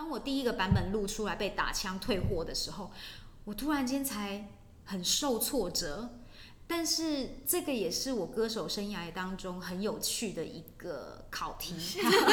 当我第一个版本录出来被打枪退货的时候，我突然间才很受挫折。但是这个也是我歌手生涯当中很有趣的一个考题。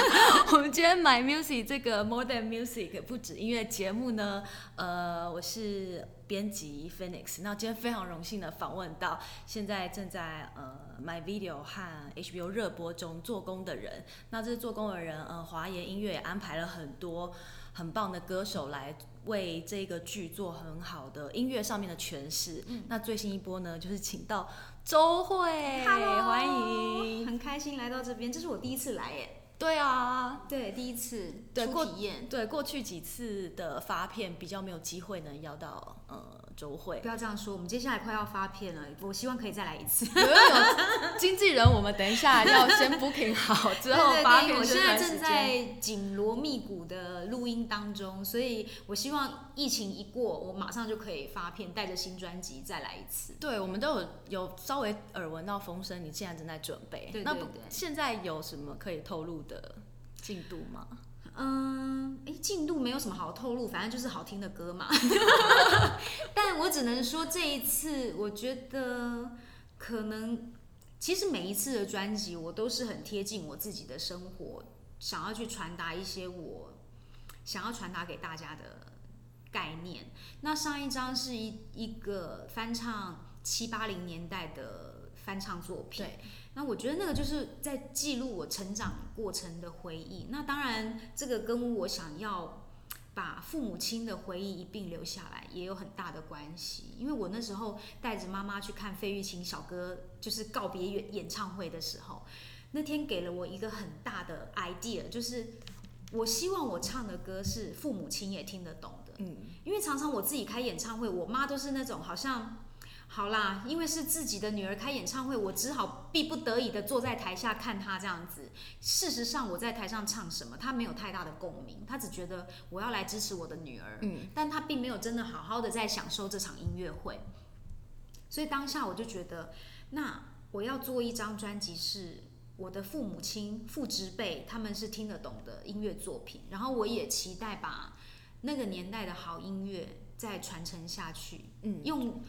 我们今天 My Music 这个 More Than Music 不止音乐节目呢，呃，我是编辑 Phoenix。那今天非常荣幸的访问到现在正在呃 My Video 和 HBO 热播中做工的人。那这是做工的人，呃，华研音乐也安排了很多很棒的歌手来。为这个剧做很好的音乐上面的诠释。嗯、那最新一波呢，就是请到周蕙，Hello, 欢迎，很开心来到这边，这是我第一次来耶。对啊，对，第一次对体验。对，过去几次的发片比较没有机会能邀到呃周慧。不要这样说，我们接下来快要发片了，我希望可以再来一次。有有有 经纪人，我们等一下要先 booking 好之后发片。我现在正在紧锣密鼓的录音当中，所以我希望疫情一过，我马上就可以发片，带着新专辑再来一次。对，我们都有有稍微耳闻到风声，你现在正在准备。对对对。那不，现在有什么可以透露的进度吗？嗯，哎，进度没有什么好透露，反正就是好听的歌嘛。但我只能说，这一次我觉得可能，其实每一次的专辑，我都是很贴近我自己的生活，想要去传达一些我想要传达给大家的概念。那上一张是一一个翻唱七八零年代的翻唱作品。对。那我觉得那个就是在记录我成长过程的回忆。那当然，这个跟我想要把父母亲的回忆一并留下来也有很大的关系。因为我那时候带着妈妈去看费玉清小哥就是告别演演唱会的时候，那天给了我一个很大的 idea，就是我希望我唱的歌是父母亲也听得懂的。嗯，因为常常我自己开演唱会，我妈都是那种好像。好啦，因为是自己的女儿开演唱会，我只好逼不得已的坐在台下看她这样子。事实上，我在台上唱什么，她没有太大的共鸣，她只觉得我要来支持我的女儿，嗯，但她并没有真的好好的在享受这场音乐会。所以当下我就觉得，那我要做一张专辑，是我的父母亲、父执辈他们是听得懂的音乐作品，然后我也期待把那个年代的好音乐再传承下去，嗯，用。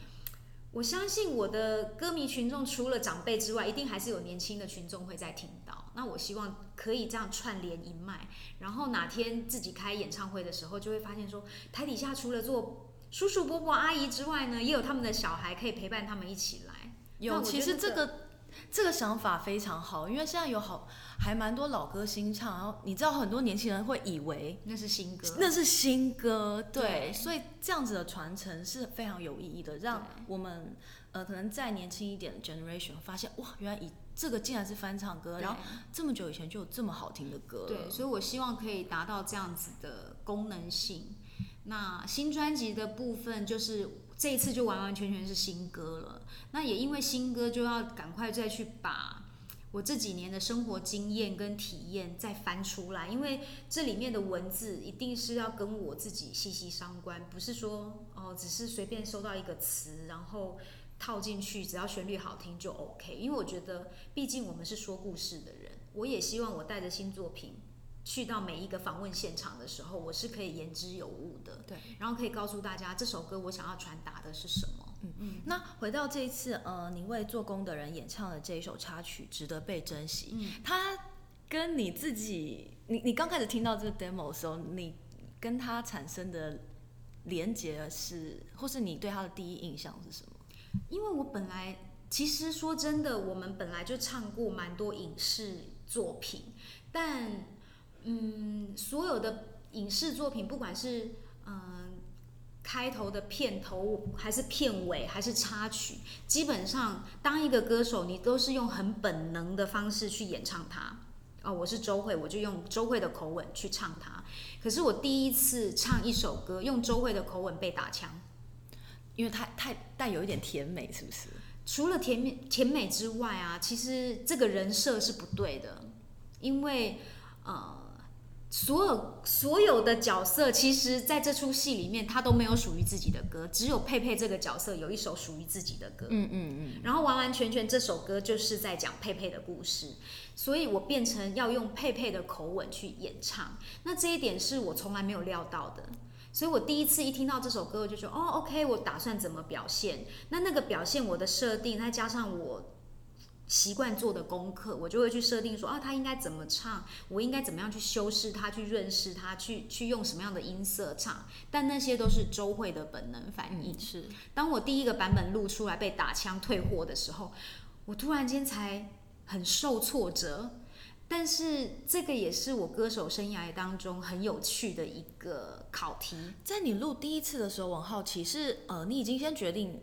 我相信我的歌迷群众除了长辈之外，一定还是有年轻的群众会在听到。那我希望可以这样串联一脉，然后哪天自己开演唱会的时候，就会发现说，台底下除了做叔叔伯伯阿姨之外呢，也有他们的小孩可以陪伴他们一起来。有，其实这个这个想法非常好，因为现在有好。还蛮多老歌新唱，然后你知道很多年轻人会以为那是新歌，那是新歌，对，对，所以这样子的传承是非常有意义的，让我们呃可能再年轻一点的 generation 发现哇，原来以这个竟然是翻唱歌，然后这么久以前就有这么好听的歌，对，所以我希望可以达到这样子的功能性。那新专辑的部分就是这一次就完完全全是新歌了，那也因为新歌就要赶快再去把。我这几年的生活经验跟体验再翻出来，因为这里面的文字一定是要跟我自己息息相关，不是说哦，只是随便收到一个词，然后套进去，只要旋律好听就 OK。因为我觉得，毕竟我们是说故事的人，我也希望我带着新作品去到每一个访问现场的时候，我是可以言之有物的，对，然后可以告诉大家这首歌我想要传达的是什么。嗯。嗯，那回到这一次，呃，你为做工的人演唱的这一首插曲《值得被珍惜》，嗯，他跟你自己，你你刚开始听到这个 demo 的时候，你跟他产生的连接是，或是你对他的第一印象是什么？因为我本来其实说真的，我们本来就唱过蛮多影视作品，但嗯，所有的影视作品，不管是嗯。开头的片头还是片尾还是插曲，基本上当一个歌手，你都是用很本能的方式去演唱它。哦，我是周慧，我就用周慧的口吻去唱它。可是我第一次唱一首歌，用周慧的口吻被打枪，因为太太带有一点甜美，是不是？除了甜美甜美之外啊，其实这个人设是不对的，因为呃。所有所有的角色，其实在这出戏里面，他都没有属于自己的歌，只有佩佩这个角色有一首属于自己的歌。嗯嗯嗯。然后完完全全这首歌就是在讲佩佩的故事，所以我变成要用佩佩的口吻去演唱。那这一点是我从来没有料到的，所以我第一次一听到这首歌，我就说哦，OK，我打算怎么表现？那那个表现我的设定，再加上我。习惯做的功课，我就会去设定说啊，他应该怎么唱，我应该怎么样去修饰他，去润饰他，去去用什么样的音色唱。但那些都是周蕙的本能反应。嗯、是，当我第一个版本录出来被打枪退货的时候，我突然间才很受挫折。但是这个也是我歌手生涯当中很有趣的一个考题。在你录第一次的时候，我很好奇是呃，你已经先决定，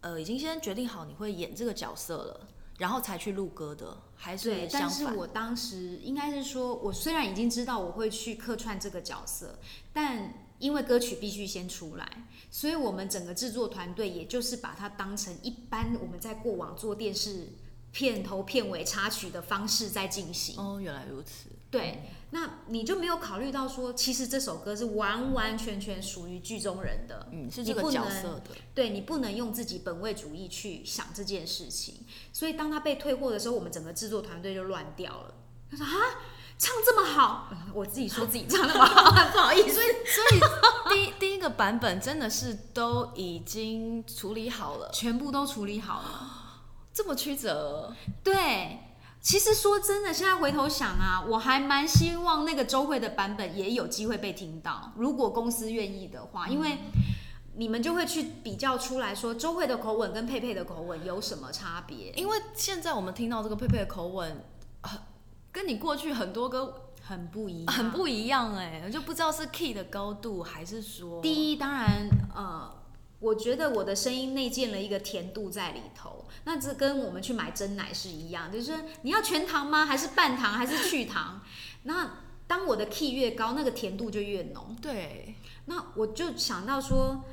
呃，已经先决定好你会演这个角色了。然后才去录歌的，还是对？但是我当时应该是说，我虽然已经知道我会去客串这个角色，但因为歌曲必须先出来，所以我们整个制作团队也就是把它当成一般我们在过往做电视片头片尾插曲的方式在进行。哦，原来如此。对。嗯那你就没有考虑到说，其实这首歌是完完全全属于剧中人的，嗯，是这个角色的。你对，你不能用自己本位主义去想这件事情。所以当他被退货的时候，我们整个制作团队就乱掉了。他说啊，唱这么好，我自己说自己唱那么好，不好意思。所以，所以第一第一个版本真的是都已经处理好了，全部都处理好了，这么曲折，对。其实说真的，现在回头想啊，我还蛮希望那个周蕙的版本也有机会被听到，如果公司愿意的话，因为你们就会去比较出来说周蕙的口吻跟佩佩的口吻有什么差别。因为现在我们听到这个佩佩的口吻，跟你过去很多歌很不一样，很不一样哎，就不知道是 key 的高度还是说，第一当然呃。我觉得我的声音内建了一个甜度在里头，那这跟我们去买真奶是一样，就是你要全糖吗？还是半糖？还是去糖？那当我的 key 越高，那个甜度就越浓。对，那我就想到说，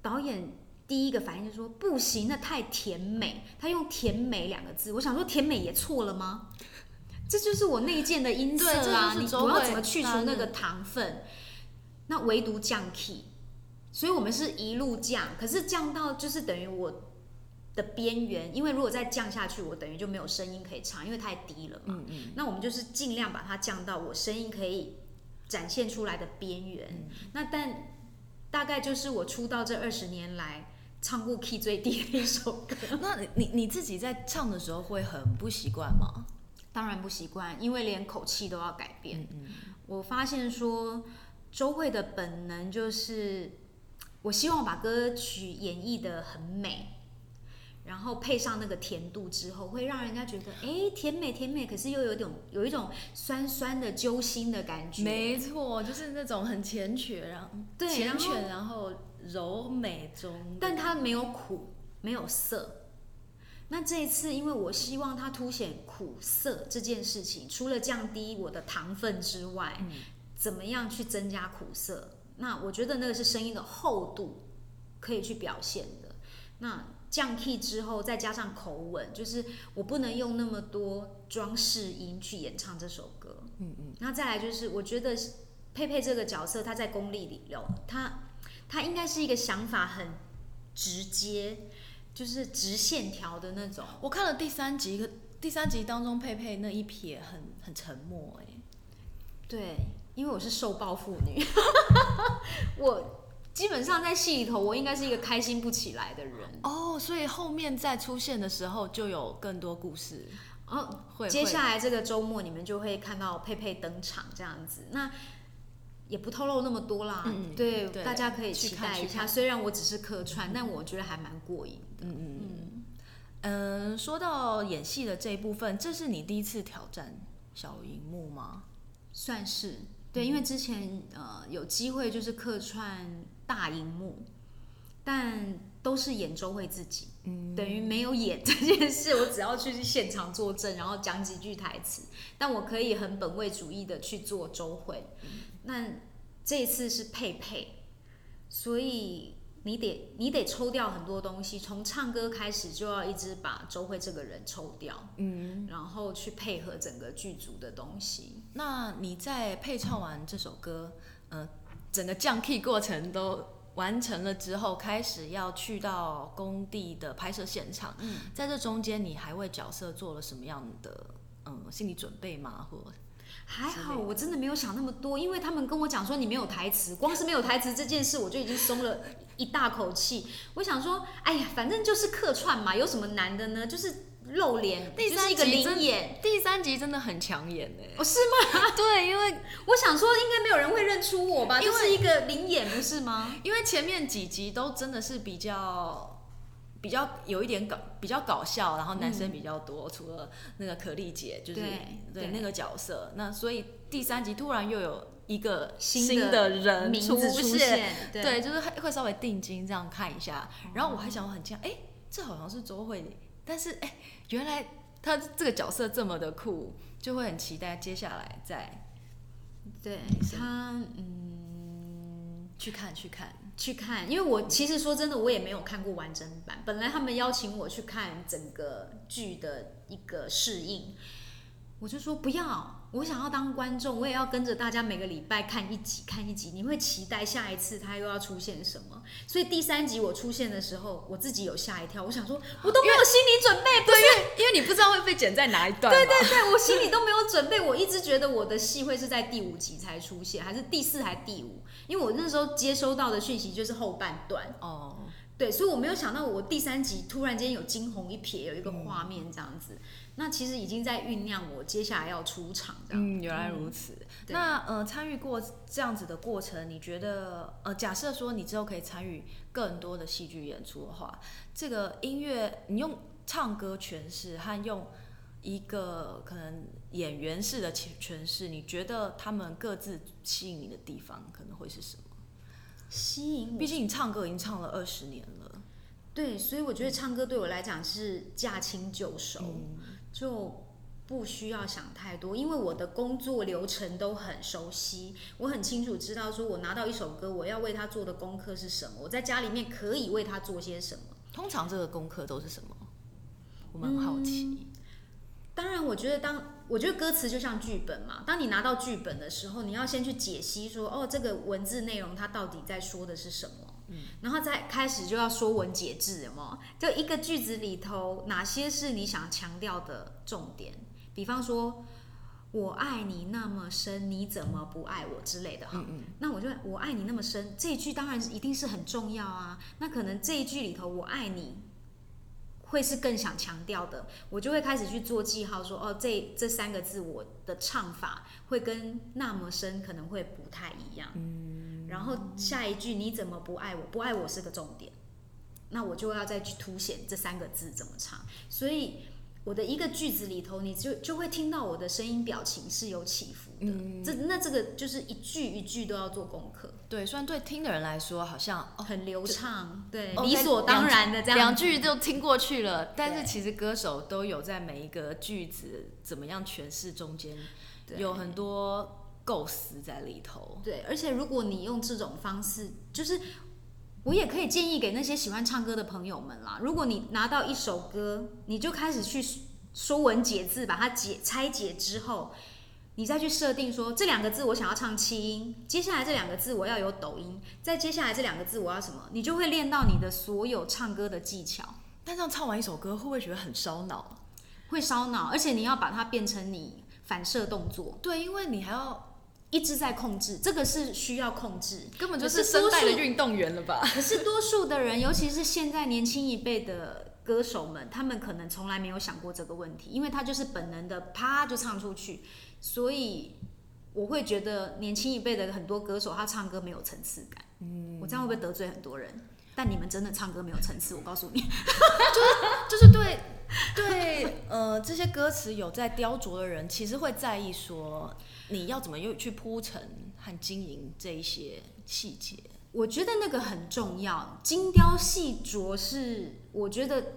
导演第一个反应就是说不行，那太甜美。他用甜美两个字，我想说甜美也错了吗？这就是我内建的音色啊！你我要怎么去除那个糖分？那唯独降 key。所以我们是一路降，可是降到就是等于我的边缘，因为如果再降下去，我等于就没有声音可以唱，因为太低了嘛。嗯嗯。那我们就是尽量把它降到我声音可以展现出来的边缘。嗯。那但大概就是我出道这二十年来唱过 key 最低的一首歌。那你你自己在唱的时候会很不习惯吗？当然不习惯，因为连口气都要改变。嗯嗯。我发现说周蕙的本能就是。我希望把歌曲演绎的很美，然后配上那个甜度之后，会让人家觉得，哎，甜美甜美，可是又有一种有一种酸酸的揪心的感觉。没错，就是那种很缱绻，然后对，繾綣，然后柔美中，但它没有苦，没有涩。那这一次，因为我希望它凸显苦涩这件事情，除了降低我的糖分之外，嗯，怎么样去增加苦涩？那我觉得那个是声音的厚度可以去表现的。那降 key 之后，再加上口吻，就是我不能用那么多装饰音去演唱这首歌。嗯嗯。那再来就是，我觉得佩佩这个角色，他在功力里有他，他应该是一个想法很直接，就是直线条的那种。我看了第三集，第三集当中佩佩那一撇很很沉默，哎，对。因为我是受暴妇女，我基本上在戏里头，我应该是一个开心不起来的人。哦，所以后面再出现的时候，就有更多故事。哦，会。接下来这个周末，你们就会看到佩佩登场这样子。那也不透露那么多啦。嗯，对，对，大家可以期待一下。虽然我只是客串，嗯，但我觉得还蛮过瘾的。嗯嗯嗯。嗯，说到演戏的这一部分，这是你第一次挑战小荧幕吗？算是。对，因为之前呃有机会就是客串大荧幕，但都是演周慧自己，嗯，等于没有演这件事，我只要去现场作证，然后讲几句台词，但我可以很本位主义的去做周慧。那这一次是佩佩，所以你得你得抽掉很多东西，从唱歌开始就要一直把周慧这个人抽掉，嗯，然后去配合整个剧组的东西。那你在配唱完这首歌，呃，整个降 key 过程都完成了之后，开始要去到工地的拍摄现场，嗯，在这中间你还为角色做了什么样的嗯心理准备吗？或还好，我真的没有想那么多，因为他们跟我讲说你没有台词，光是没有台词这件事，我就已经松了一大口气。我想说，哎呀，反正就是客串嘛，有什么难的呢？就是露脸，第三集就是一个临演，第三集真的很抢眼哎，哦，是吗？对，因为 我想说，应该没有人会认出我吧，就是一个临演，不是吗？因为前面几集都真的是比较。比较有一点搞，比较搞笑，然后男生比较多，嗯、除了那个可丽姐，就是对，对那个角色。那所以第三集突然又有一个新的人出现，对，对，就是会稍微定睛这样看一下。然后我还想很惊，哎、欸，这好像是周慧，但是哎、欸，原来他这个角色这么的酷，就会很期待接下来再对他嗯去看去看。去看，去看因为我其实说真的，我也没有看过完整版。本来他们邀请我去看整个剧的一个适应，我就说不要，我想要当观众，我也要跟着大家每个礼拜看一集，看一集。你会期待下一次他又要出现什么？所以第三集我出现的时候，我自己有吓一跳，我想说，我都没有心理准备，对，因为因为你不知道会被剪在哪一段，对对对，我心里都没有准备，我一直觉得我的戏会是在第五集才出现，还是第四还是第五？因为我那时候接收到的讯息就是后半段哦，对，所以我没有想到我第三集突然间有惊鸿一瞥，有一个画面这样子，嗯、那其实已经在酝酿我接下来要出场这样。嗯，原来如此。嗯、那呃，参与过这样子的过程，你觉得呃，假设说你之后可以参与更多的戏剧演出的话，这个音乐你用唱歌诠释和用一个可能。演员式的诠释，你觉得他们各自吸引你的地方可能会是什么？吸引，毕竟你唱歌已经唱了二十年了。对，所以我觉得唱歌对我来讲是驾轻就熟，嗯，就不需要想太多，因为我的工作流程都很熟悉，我很清楚知道说我拿到一首歌，我要为他做的功课是什么，我在家里面可以为他做些什么。通常这个功课都是什么？我们很好奇。嗯当然，我觉得当我觉得歌词就像剧本嘛。当你拿到剧本的时候，你要先去解析说，哦，这个文字内容它到底在说的是什么，嗯，然后再开始就要说文解字，有没有？就一个句子里头哪些是你想强调的重点？比方说，我爱你那么深，你怎么不爱我之类的哈。嗯嗯。那我就我爱你那么深这一句当然一定是很重要啊。那可能这一句里头我爱你。会是更想强调的，我就会开始去做记号说，说哦，这这三个字我的唱法会跟那么深可能会不太一样。嗯，然后下一句你怎么不爱我？不爱我是个重点，那我就要再去凸显这三个字怎么唱。所以我的一个句子里头，你就就会听到我的声音表情是有起伏。嗯，这那这个就是一句一句都要做功课。对，虽然对听的人来说好像很流畅，对，理所当然的这样，两句就听过去了。但是其实歌手都有在每一个句子怎么样诠释中间，有很多构思在里头。对，而且如果你用这种方式，就是我也可以建议给那些喜欢唱歌的朋友们啦。如果你拿到一首歌，你就开始去说文解字，把它解拆解之后。你再去设定说，这两个字我想要唱七音，接下来这两个字我要有抖音，再接下来这两个字我要什么？你就会练到你的所有唱歌的技巧。但这样唱完一首歌，会不会觉得很烧脑？会烧脑，而且你要把它变成你反射动作。对，因为你还要一直在控制，这个是需要控制，根本就是声带的运动员了吧？可是多数的人，尤其是现在年轻一辈的歌手们，他们可能从来没有想过这个问题，因为他就是本能的啪就唱出去。所以我会觉得年轻一辈的很多歌手，他唱歌没有层次感。嗯，我这样会不会得罪很多人？但你们真的唱歌没有层次，我告诉你，就是就是对对呃这些歌词有在雕琢的人，其实会在意说你要怎么又去铺陈和经营这一些细节。我觉得那个很重要，精雕细琢是我觉得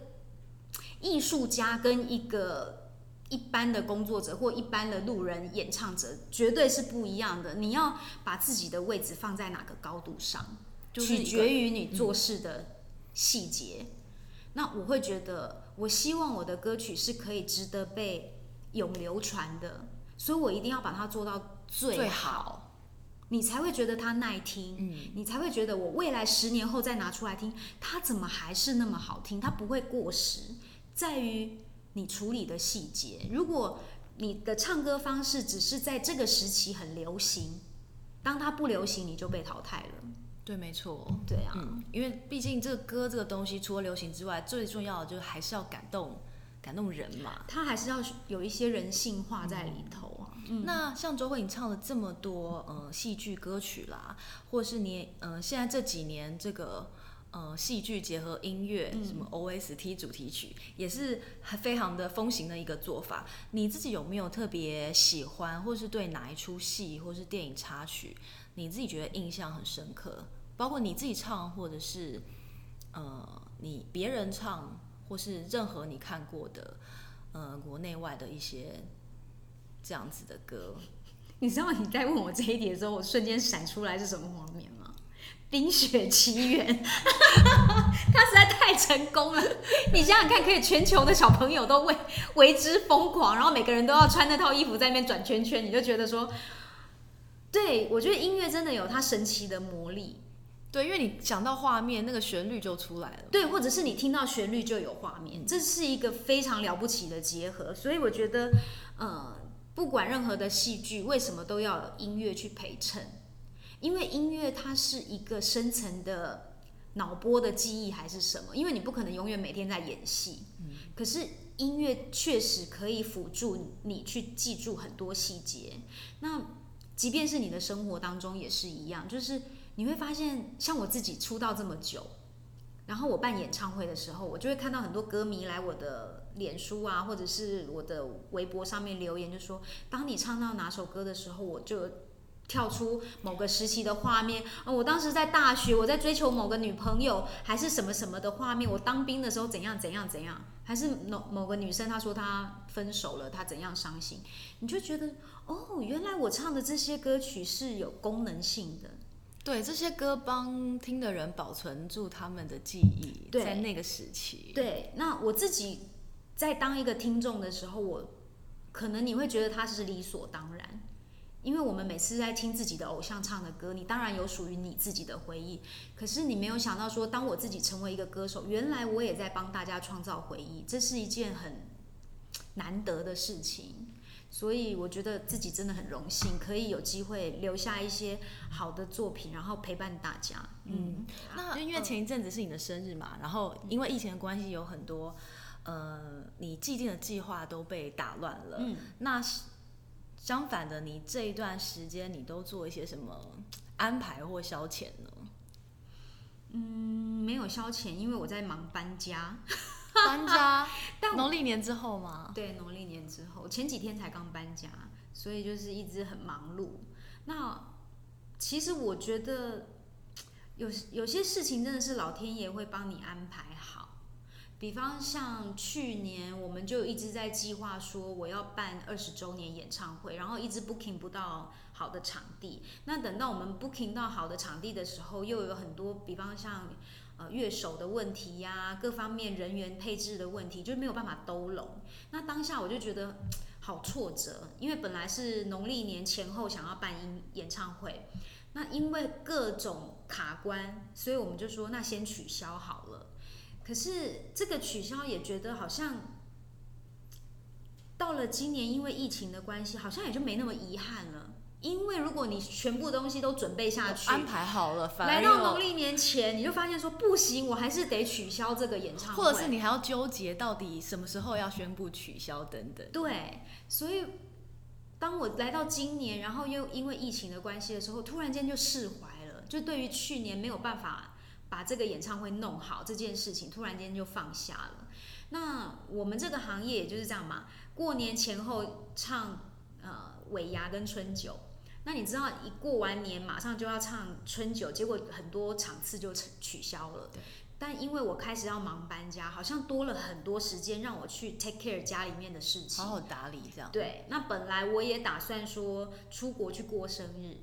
艺术家跟一个。一般的工作者或一般的路人演唱者绝对是不一样的。你要把自己的位置放在哪个高度上？取决于你做事的细节。嗯、那我会觉得，我希望我的歌曲是可以值得被永流传的，所以我一定要把它做到最好，最好你才会觉得它耐听，嗯，你才会觉得我未来十年后再拿出来听，它怎么还是那么好听？它不会过时，在于你处理的细节。如果你的唱歌方式只是在这个时期很流行，当它不流行，你就被淘汰了。对，没错。对啊，嗯，因为毕竟这个歌这个东西，除了流行之外，最重要的就是还是要感动，感动人嘛。它还是要有一些人性化在里头啊。嗯，那像周慧，你唱了这么多呃戏剧歌曲啦，或是你呃现在这几年这个。呃，戏剧结合音乐，什么 OST 主题曲，嗯、也是非常的风行的一个做法。你自己有没有特别喜欢，或是对哪一出戏，或是电影插曲，你自己觉得印象很深刻？包括你自己唱，或者是呃，你别人唱，或是任何你看过的，呃，国内外的一些这样子的歌。你知道你在问我这一题的时候，我瞬间闪出来是什么画面吗？《冰雪奇缘》，它实在太成功了。你想想看，可以全球的小朋友都为为之疯狂，然后每个人都要穿那套衣服在那边转圈圈，你就觉得说，对，我觉得音乐真的有它神奇的魔力。对，因为你想到画面，那个旋律就出来了。对，或者是你听到旋律就有画面，这是一个非常了不起的结合。所以我觉得，呃，不管任何的戏剧，为什么都要有音乐去陪衬？因为音乐它是一个深层的脑波的记忆还是什么？因为你不可能永远每天在演戏，可是音乐确实可以辅助你去记住很多细节。那即便是你的生活当中也是一样，就是你会发现，像我自己出道这么久，然后我办演唱会的时候，我就会看到很多歌迷来我的脸书啊，或者是我的微博上面留言，就说当你唱到哪首歌的时候，我就。跳出某个时期的画面，啊，我当时在大学，我在追求某个女朋友，还是什么什么的画面。我当兵的时候怎样怎样怎样，还是某某个女生她说她分手了，她怎样伤心，你就觉得哦，原来我唱的这些歌曲是有功能性的。对，这些歌帮听的人保存住他们的记忆，对，在那个时期。对，那我自己在当一个听众的时候，我可能你会觉得他是理所当然。因为我们每次在听自己的偶像唱的歌，你当然有属于你自己的回忆。可是你没有想到说，当我自己成为一个歌手，原来我也在帮大家创造回忆，这是一件很难得的事情。所以我觉得自己真的很荣幸，可以有机会留下一些好的作品，然后陪伴大家。嗯，那因为前一阵子是你的生日嘛，然后因为疫情的关系，有很多呃你既定的计划都被打乱了。嗯，那是。相反的，你这一段时间你都做一些什么安排或消遣呢？嗯，没有消遣，因为我在忙搬家。搬家？但农历年之后吗？对，农历年之后，前几天才刚搬家，所以就是一直很忙碌。那其实我觉得有有些事情真的是老天爷会帮你安排好。比方像去年，我们就一直在计划说我要办二十周年演唱会，然后一直 booking 不到好的场地。那等到我们 booking 到好的场地的时候，又有很多，比方像呃乐手的问题呀，各方面人员配置的问题，就没有办法兜拢。那当下我就觉得好挫折，因为本来是农历年前后想要办音演唱会，那因为各种卡关，所以我们就说那先取消好了。可是这个取消也觉得好像到了今年，因为疫情的关系，好像也就没那么遗憾了。因为如果你全部东西都准备下去，安排好了，来到农历年前，你就发现说不行，我还是得取消这个演唱会，或者是你还要纠结到底什么时候要宣布取消等等。对，所以当我来到今年，然后又因为疫情的关系的时候，突然间就释怀了，就对于去年没有办法。把这个演唱会弄好这件事情，突然间就放下了。那我们这个行业也就是这样嘛，过年前后唱呃尾牙跟春酒。那你知道一过完年马上就要唱春酒，结果很多场次就取消了。对。但因为我开始要忙搬家，好像多了很多时间让我去 take care 家里面的事情，好好打理这样。对。那本来我也打算说出国去过生日，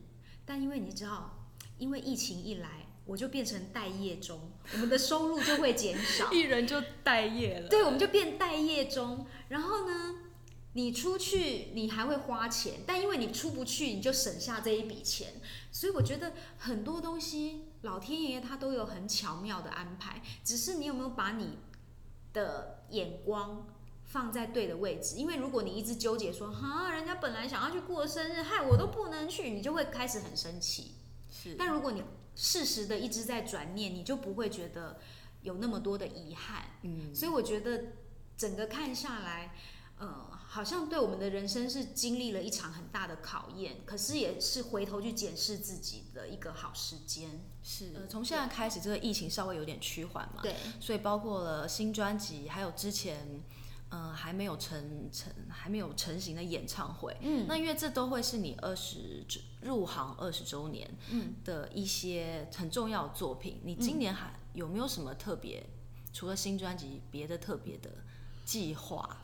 但因为你知道，因为疫情一来。我就变成待业中，我们的收入就会减少，艺人就待业了。对，我们就变待业中。然后呢，你出去你还会花钱，但因为你出不去，你就省下这一笔钱。所以我觉得很多东西，老天爷他都有很巧妙的安排，只是你有没有把你的眼光放在对的位置，因为如果你一直纠结说哈，人家本来想要去过生日，害我都不能去，你就会开始很生气。是，但如果你适时的一直在转念，你就不会觉得有那么多的遗憾。嗯，所以我觉得整个看下来，呃，好像对我们的人生是经历了一场很大的考验，可是也是回头去检视自己的一个好时间。是，呃，从现在开始，这个疫情稍微有点趋缓嘛，对，所以包括了新专辑，还有之前。嗯、呃，还没有成成还没有成型的演唱会，嗯，那因为这都会是你二十入行二十周年，嗯的一些很重要的作品。嗯、你今年还有没有什么特别？除了新专辑，别的特别的计划？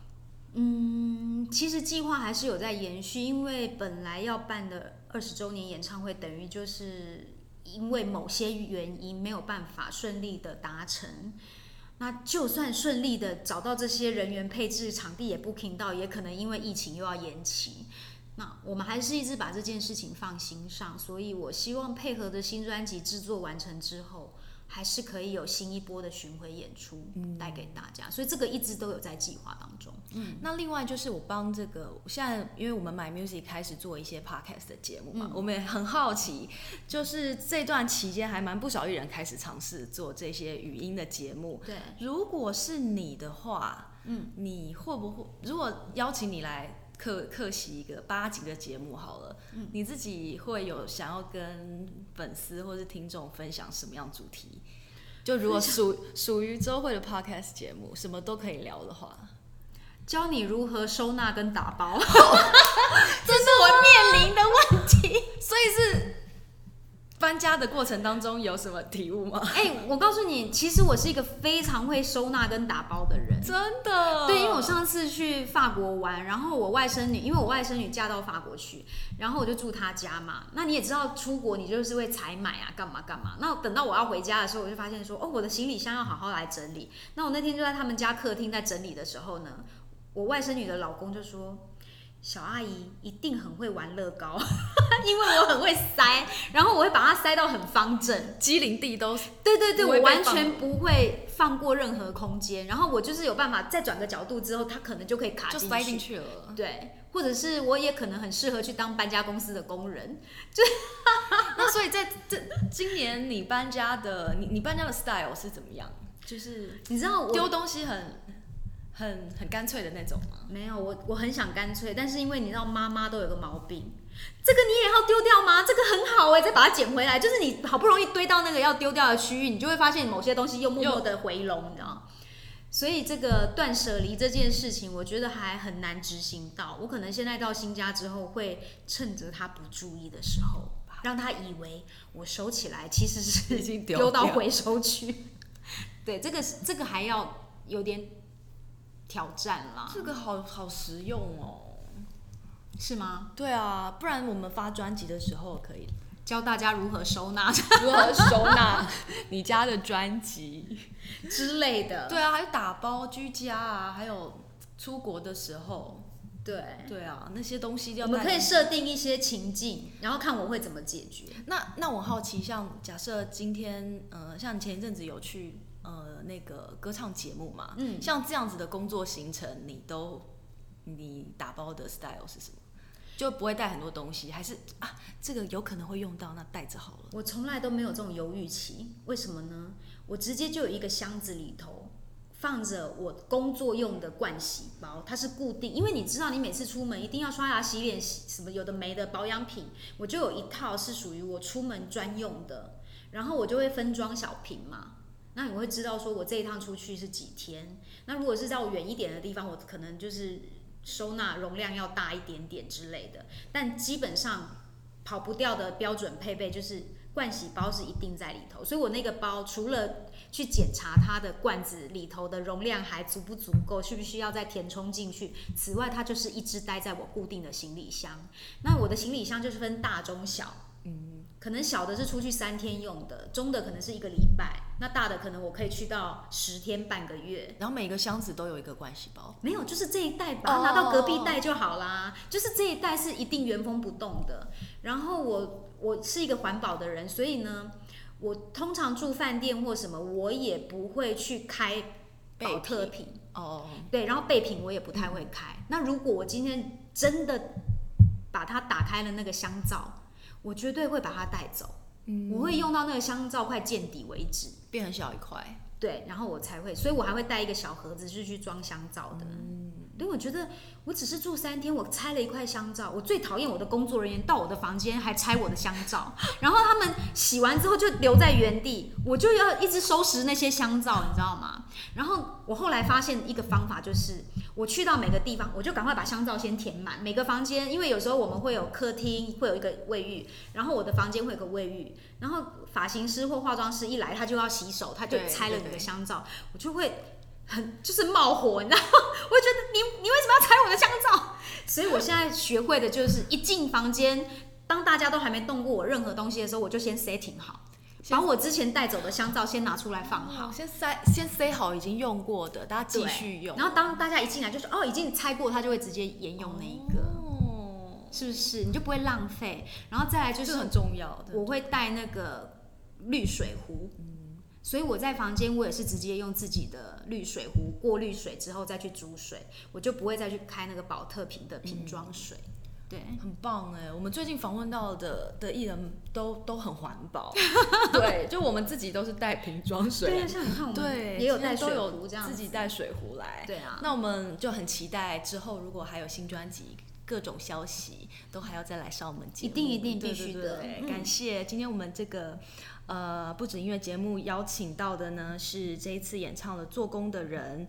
嗯，其实计划还是有在延续，因为本来要办的二十周年演唱会，等于就是因为某些原因没有办法顺利的达成。那就算顺利的找到这些人员配置，场地也 booking 到，也可能因为疫情又要延期。那我们还是一直把这件事情放心上，所以我希望配合的新专辑制作完成之后。还是可以有新一波的巡回演出带给大家，嗯，所以这个一直都有在计划当中。嗯，那另外就是我帮这个现在，因为我们 My Music 开始做一些 Podcast 的节目嘛，嗯，我们也很好奇，就是这段期间还蛮不少艺人开始尝试做这些语音的节目。对，如果是你的话，嗯，你会不会如果邀请你来？客客席一个八集的节目好了，嗯，你自己会有想要跟粉丝或是听众分享什么样主题？就如果属属于周会的 podcast 节目，什么都可以聊的话，教你如何收纳跟打包，这是我面临的问题，所以是。搬家的过程当中有什么体悟吗？哎、欸，我告诉你，其实我是一个非常会收纳跟打包的人，真的。对，因为我上次去法国玩，然后我外甥女，因为我外甥女嫁到法国去，然后我就住她家嘛。那你也知道，出国你就是会采买啊，干嘛干嘛。那等到我要回家的时候，我就发现说，哦，我的行李箱要好好来整理。那我那天就在他们家客厅在整理的时候呢，我外甥女的老公就说。小阿姨一定很会玩乐高，因为我很会塞，然后我会把它塞到很方正，机灵地都对对对，我完全不会放过任何空间，然后我就是有办法再转个角度之后，它可能就可以卡进去，就塞进去了。对，或者是我也可能很适合去当搬家公司的工人，就 那所以在这今年你搬家的你你搬家的 style 是怎么样？就是你知道我丢东西很。很很干脆的那种吗？没有，我我很想干脆，但是因为你知道妈妈都有个毛病，这个你也要丢掉吗？这个很好哎、欸，再把它捡回来，就是你好不容易堆到那个要丢掉的区域，你就会发现某些东西又默默的回笼，你知道？所以这个断舍离这件事情，我觉得还很难执行到。我可能现在到新家之后，会趁着他不注意的时候，让他以为我收起来，其实是已经丢到回收区。对，这个这个还要有点。挑战啦，这个好好实用哦，是吗？对啊，不然我们发专辑的时候可以教大家如何收纳，如何收纳 你家的专辑之类的。对啊，还有打包居家啊，还有出国的时候，对对啊，那些东西要我们可以设定一些情境，然后看我会怎么解决。那那我好奇，像假设今天，呃，像前一阵子有去。呃，那个歌唱节目嘛，嗯，像这样子的工作行程，你都你打包的 style 是什么？就不会带很多东西，还是啊，这个有可能会用到，那带着好了。我从来都没有这种犹豫期，为什么呢？我直接就有一个箱子里头放着我工作用的盥洗包，它是固定，因为你知道，你每次出门一定要刷牙、洗脸、洗什么有的没的保养品，我就有一套是属于我出门专用的，然后我就会分装小瓶嘛。那你会知道说，我这一趟出去是几天？那如果是在我远一点的地方，我可能就是收纳容量要大一点点之类的。但基本上跑不掉的标准配备就是盥洗包是一定在里头。所以我那个包除了去检查它的罐子里头的容量还足不足够，需不需要再填充进去，此外它就是一直待在我固定的行李箱。那我的行李箱就是分大中小，嗯。可能小的是出去三天用的，中的可能是一个礼拜，那大的可能我可以去到十天半个月。然后每个箱子都有一个关系包，没有，就是这一袋把它拿到隔壁袋就好啦。Oh. 就是这一袋是一定原封不动的。然后我我是一个环保的人，所以呢，我通常住饭店或什么，我也不会去开保特瓶哦。Oh. 对，然后备品我也不太会开。嗯。那如果我今天真的把它打开了那个香皂。我绝对会把它带走，嗯，我会用到那个香皂快见底为止，变很小一块，对，然后我才会，所以我还会带一个小盒子，就是去装香皂的。嗯，因为我觉得我只是住三天，我拆了一块香皂，我最讨厌我的工作人员到我的房间还拆我的香皂，然后他们洗完之后就留在原地，我就要一直收拾那些香皂，你知道吗？然后我后来发现一个方法就是。我去到每个地方，我就赶快把香皂先填满。每个房间，因为有时候我们会有客厅，会有一个卫浴，然后我的房间会有个卫浴。然后发型师或化妆师一来，他就要洗手，他就拆了你的香皂，我就会很就是冒火，你知道吗？我会觉得你你为什么要拆我的香皂？所以我现在学会的就是一进房间，当大家都还没动过我任何东西的时候，我就先 setting 好。把我之前带走的香皂先拿出来放好，先塞先塞好已经用过的，大家继续用。然后当大家一进来就说哦，已经拆过，他就会直接沿用那一个，哦，是不是？你就不会浪费。然后再来就是很重要的，我会带那个滤水壶，所以我在房间我也是直接用自己的滤水壶过滤水之后再去煮水，我就不会再去开那个保特瓶的瓶装水。嗯对，很棒哎！我们最近访问到的的艺人都都很环保，对，就我们自己都是带瓶装水，对，像你看我们也有带水壶这样，自己带水壶来，对啊。那我们就很期待之后如果还有新专辑，各种消息都还要再来上我们节目，一定一定必须的。对，感谢今天我们这个呃不止音乐节目邀请到的呢，是这一次演唱了《做工的人》。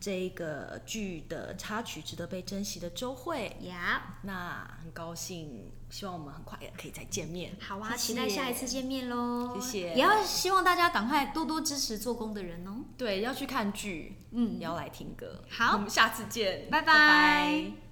这个剧的插曲值得被珍惜的周蕙呀，那很高兴，希望我们很快也可以再见面。好啊，期待下一次见面喽。谢谢，也要希望大家赶快多多支持做工的人哦。对，要去看剧，嗯，也要来听歌。好，我们下次见，拜拜。拜拜。